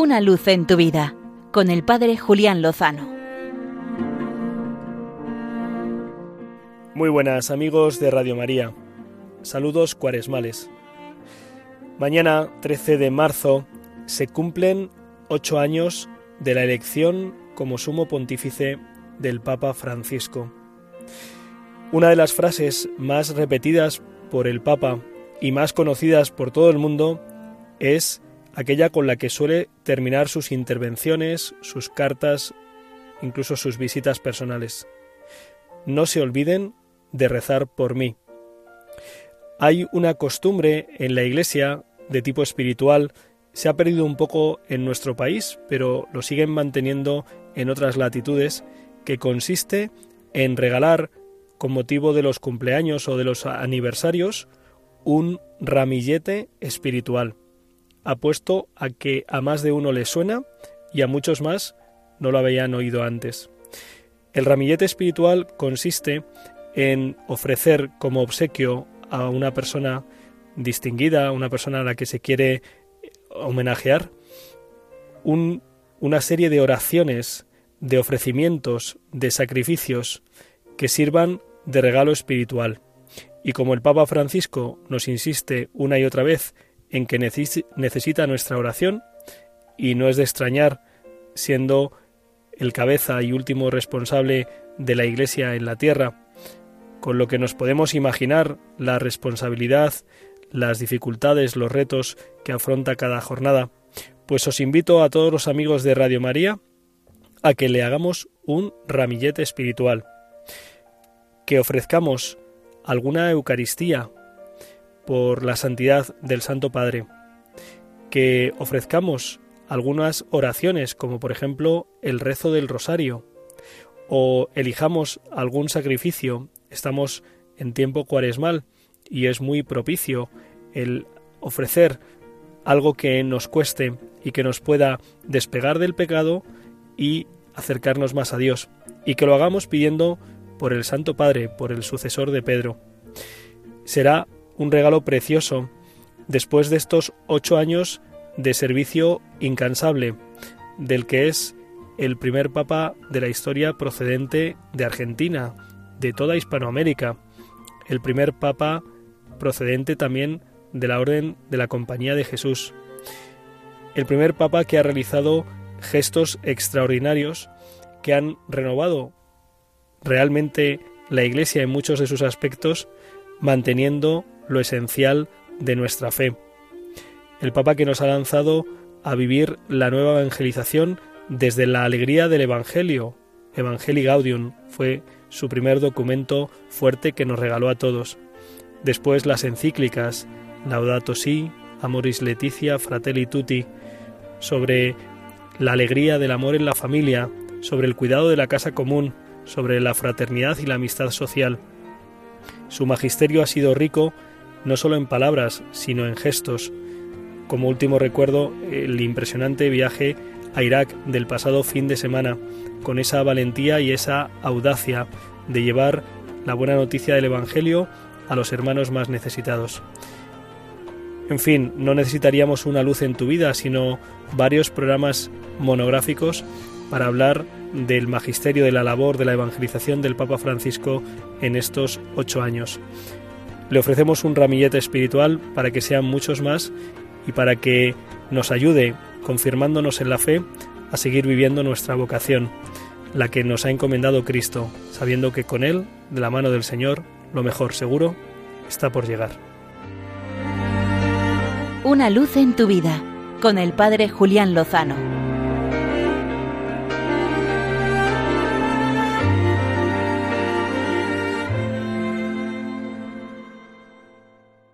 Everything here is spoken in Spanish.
Una luz en tu vida con el Padre Julián Lozano. Muy buenas amigos de Radio María. Saludos cuaresmales. Mañana, 13 de marzo, se cumplen ocho años de la elección como sumo pontífice del Papa Francisco. Una de las frases más repetidas por el Papa y más conocidas por todo el mundo es aquella con la que suele terminar sus intervenciones, sus cartas, incluso sus visitas personales. No se olviden de rezar por mí. Hay una costumbre en la Iglesia de tipo espiritual, se ha perdido un poco en nuestro país, pero lo siguen manteniendo en otras latitudes, que consiste en regalar, con motivo de los cumpleaños o de los aniversarios, un ramillete espiritual apuesto a que a más de uno le suena y a muchos más no lo habían oído antes. El ramillete espiritual consiste en ofrecer como obsequio a una persona distinguida, una persona a la que se quiere homenajear, una serie de oraciones, de ofrecimientos, de sacrificios que sirvan de regalo espiritual. Y como el Papa Francisco nos insiste una y otra vez en que necesita nuestra oración y no es de extrañar, siendo el cabeza y último responsable de la Iglesia en la tierra, con lo que nos podemos imaginar la responsabilidad, las dificultades, los retos que afronta cada jornada, pues os invito a todos los amigos de Radio María a que le hagamos un ramillete espiritual, que ofrezcamos alguna Eucaristía por la santidad del Santo Padre, que ofrezcamos algunas oraciones, como por ejemplo el rezo del rosario, o elijamos algún sacrificio. Estamos en tiempo cuaresmal y es muy propicio el ofrecer algo que nos cueste y que nos pueda despegar del pecado y acercarnos más a Dios, y que lo hagamos pidiendo por el Santo Padre, por el sucesor de Pedro. Será un regalo precioso después de estos ocho años de servicio incansable, del que es el primer papa de la historia procedente de Argentina, de toda Hispanoamérica, el primer papa procedente también de la Orden de la Compañía de Jesús, el primer papa que ha realizado gestos extraordinarios que han renovado realmente la Iglesia en muchos de sus aspectos, manteniendo lo esencial de nuestra fe. El Papa que nos ha lanzado a vivir la nueva evangelización desde la alegría del Evangelio. Evangelii Gaudium fue su primer documento fuerte que nos regaló a todos. Después las encíclicas Laudato Si, Amoris Leticia, Fratelli Tutti, sobre la alegría del amor en la familia, sobre el cuidado de la casa común, sobre la fraternidad y la amistad social. Su magisterio ha sido rico no solo en palabras, sino en gestos. Como último recuerdo, el impresionante viaje a Irak del pasado fin de semana, con esa valentía y esa audacia de llevar la buena noticia del Evangelio a los hermanos más necesitados. En fin, no necesitaríamos una luz en tu vida, sino varios programas monográficos para hablar del magisterio de la labor de la evangelización del Papa Francisco en estos ocho años. Le ofrecemos un ramillete espiritual para que sean muchos más y para que nos ayude, confirmándonos en la fe, a seguir viviendo nuestra vocación, la que nos ha encomendado Cristo, sabiendo que con Él, de la mano del Señor, lo mejor seguro está por llegar. Una luz en tu vida, con el Padre Julián Lozano.